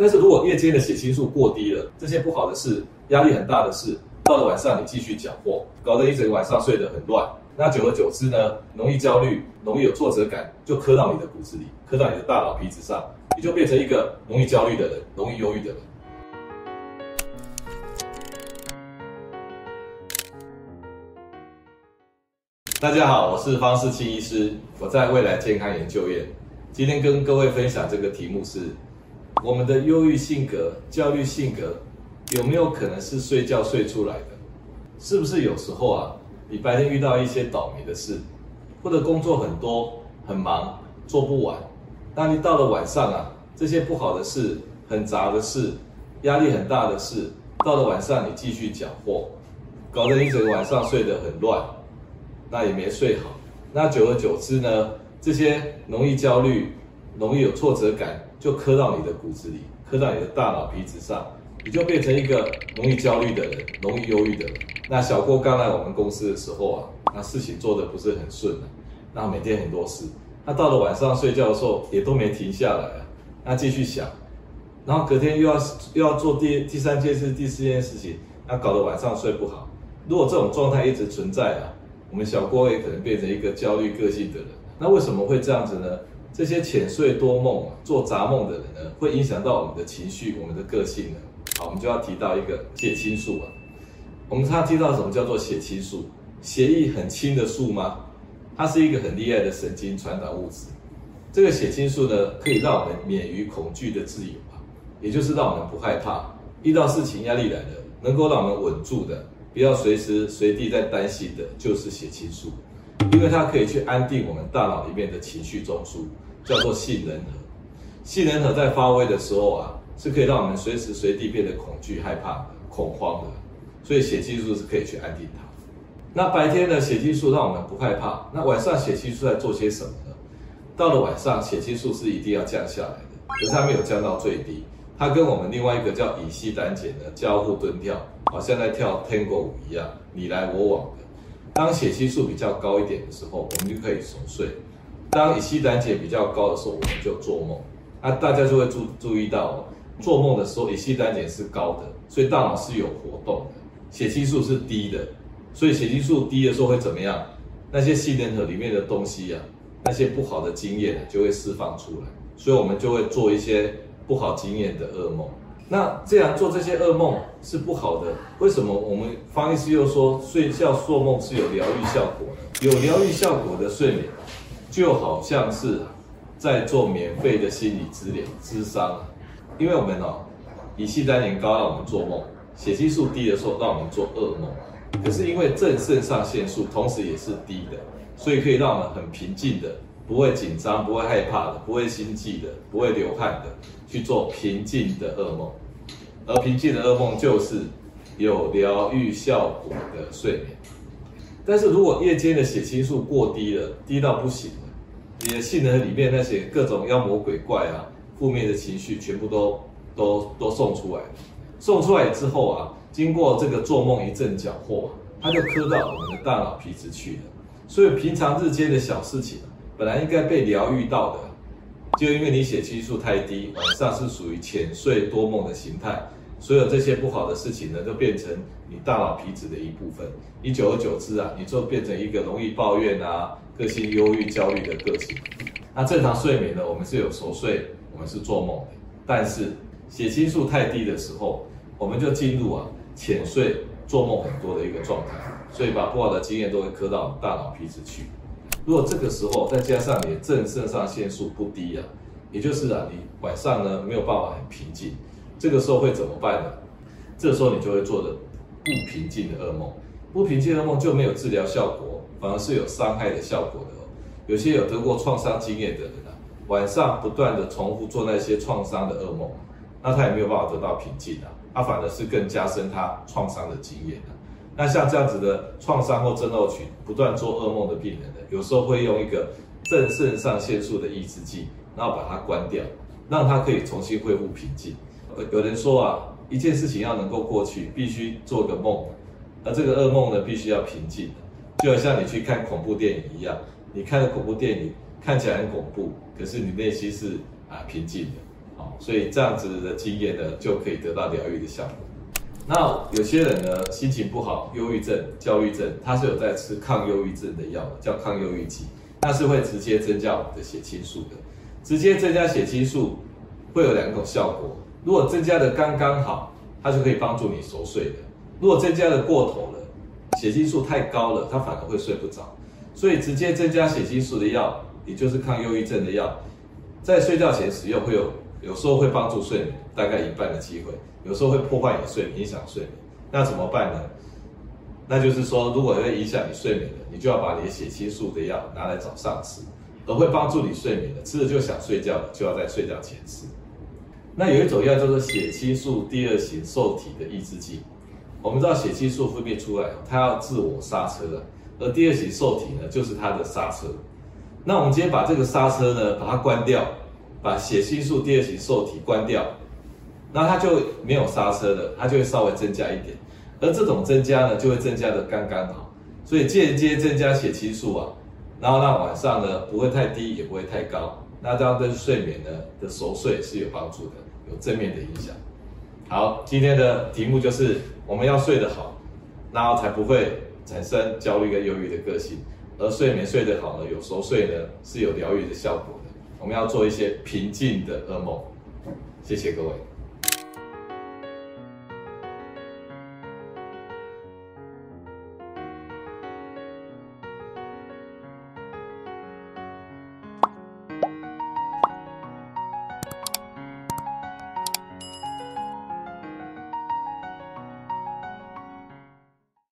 但是如果夜间的血清素过低了，这些不好的事、压力很大的事，到了晚上你继续搅和，搞得一整个晚上睡得很乱。那久而久之呢，容易焦虑，容易有挫折感，就刻到你的骨子里，刻到你的大脑皮质上，你就变成一个容易焦虑的人，容易忧郁的人。大家好，我是方世清医师，我在未来健康研究院。今天跟各位分享这个题目是：我们的忧郁性格、焦虑性格有没有可能是睡觉睡出来的？是不是有时候啊，你白天遇到一些倒霉的事，或者工作很多很忙做不完，那你到了晚上啊，这些不好的事、很杂的事、压力很大的事，到了晚上你继续搅和，搞得一整个晚上睡得很乱。那也没睡好，那久而久之呢，这些容易焦虑、容易有挫折感，就刻到你的骨子里，刻到你的大脑皮质上，你就变成一个容易焦虑的人，容易忧郁的人。那小郭刚来我们公司的时候啊，那事情做得不是很顺啊，那每天很多事，那到了晚上睡觉的时候也都没停下来啊，那继续想，然后隔天又要又要做第第三件事、第四件事情，那搞得晚上睡不好。如果这种状态一直存在啊，我们小郭也可能变成一个焦虑个性的人，那为什么会这样子呢？这些浅睡多梦、做杂梦的人呢，会影响到我们的情绪、我们的个性呢？好，我们就要提到一个血清素啊。我们常常提到什么叫做血清素？血液很清的素吗？它是一个很厉害的神经传导物质。这个血清素呢，可以让我们免于恐惧的自由啊，也就是让我们不害怕，遇到事情压力来了，能够让我们稳住的。不要随时随地在担心的，就是血清素，因为它可以去安定我们大脑里面的情绪中枢，叫做杏仁核。杏仁核在发威的时候啊，是可以让我们随时随地变得恐惧、害怕、恐慌的，所以血激素是可以去安定它。那白天的血激素让我们不害怕，那晚上血激素在做些什么呢？到了晚上，血激素是一定要降下来的，可是它没有降到最低。它跟我们另外一个叫乙烯胆碱的交互蹲跳，好像在跳探戈舞一样，你来我往的。当血激素比较高一点的时候，我们就可以熟睡；当乙烯胆碱比较高的时候，我们就做梦。那大家就会注注意到，做梦的时候乙烯胆碱是高的，所以大脑是有活动的；血清素是低的，所以血清素低的时候会怎么样？那些杏仁核里面的东西啊，那些不好的经验就会释放出来，所以我们就会做一些。不好经验的噩梦，那这样做这些噩梦是不好的。为什么我们方医师又说睡觉做梦是有疗愈效果呢？有疗愈效果的睡眠，就好像是在做免费的心理治疗、咨商。因为我们哦，乙醯胆碱高让我们做梦，血清素低的时候让我们做噩梦。可是因为正肾上腺素同时也是低的，所以可以让我们很平静的。不会紧张，不会害怕的，不会心悸的，不会流汗的，去做平静的噩梦。而平静的噩梦就是有疗愈效果的睡眠。但是如果夜间的血清素过低了，低到不行了，你的杏仁里面那些各种妖魔鬼怪啊、负面的情绪全部都都都送出来了。送出来之后啊，经过这个做梦一阵搅和，它就磕到我们的大脑皮质去了。所以平常日间的小事情。本来应该被疗愈到的，就因为你血清素太低，晚上是属于浅睡多梦的形态，所有这些不好的事情呢，都变成你大脑皮质的一部分。你久而久之啊，你就变成一个容易抱怨啊、个性忧郁、焦虑的个性。那正常睡眠呢，我们是有熟睡，我们是做梦，但是血清素太低的时候，我们就进入啊浅睡、做梦很多的一个状态，所以把不好的经验都会刻到大脑皮质去。如果这个时候再加上你的正肾上腺素不低啊，也就是啊，你晚上呢没有办法很平静，这个时候会怎么办呢？这个时候你就会做的不平静的噩梦，不平静的噩梦就没有治疗效果，反而是有伤害的效果的哦。有些有得过创伤经验的人啊，晚上不断的重复做那些创伤的噩梦，那他也没有办法得到平静啊，他反而是更加深他创伤的经验啊。那像这样子的创伤或症候群，不断做噩梦的病人呢，有时候会用一个正肾上腺素的抑制剂，然后把它关掉，让它可以重新恢复平静。呃有人说啊，一件事情要能够过去，必须做个梦，而这个噩梦呢，必须要平静。就好像你去看恐怖电影一样，你看的恐怖电影看起来很恐怖，可是你内心是啊平静的。好，所以这样子的经验呢，就可以得到疗愈的效果。那有些人呢，心情不好，忧郁症、焦虑症，他是有在吃抗忧郁症的药，叫抗忧郁剂，那是会直接增加我们的血清素的。直接增加血清素会有两种效果，如果增加的刚刚好，它就可以帮助你熟睡的；如果增加的过头了，血清素太高了，它反而会睡不着。所以直接增加血清素的药，也就是抗忧郁症的药，在睡觉前使用会有。有时候会帮助睡眠，大概一半的机会；有时候会破坏你睡眠，影响睡眠。那怎么办呢？那就是说，如果会影响你睡眠的，你就要把你的血清素的药拿来早上吃；而会帮助你睡眠的，吃了就想睡觉的，就要在睡觉前吃。那有一种药叫做血清素第二型受体的抑制剂。我们知道血清素分泌出来，它要自我刹车的，而第二型受体呢，就是它的刹车。那我们今天把这个刹车呢，把它关掉。把血清素第二型受体关掉，那它就没有刹车了，它就会稍微增加一点，而这种增加呢，就会增加的刚刚好，所以间接增加血清素啊，然后让晚上呢不会太低，也不会太高，那这样对睡眠呢的熟睡是有帮助的，有正面的影响。好，今天的题目就是我们要睡得好，那才不会产生焦虑跟忧郁的个性，而睡眠睡得好呢，有熟睡呢是有疗愈的效果的。我们要做一些平静的噩梦，谢谢各位。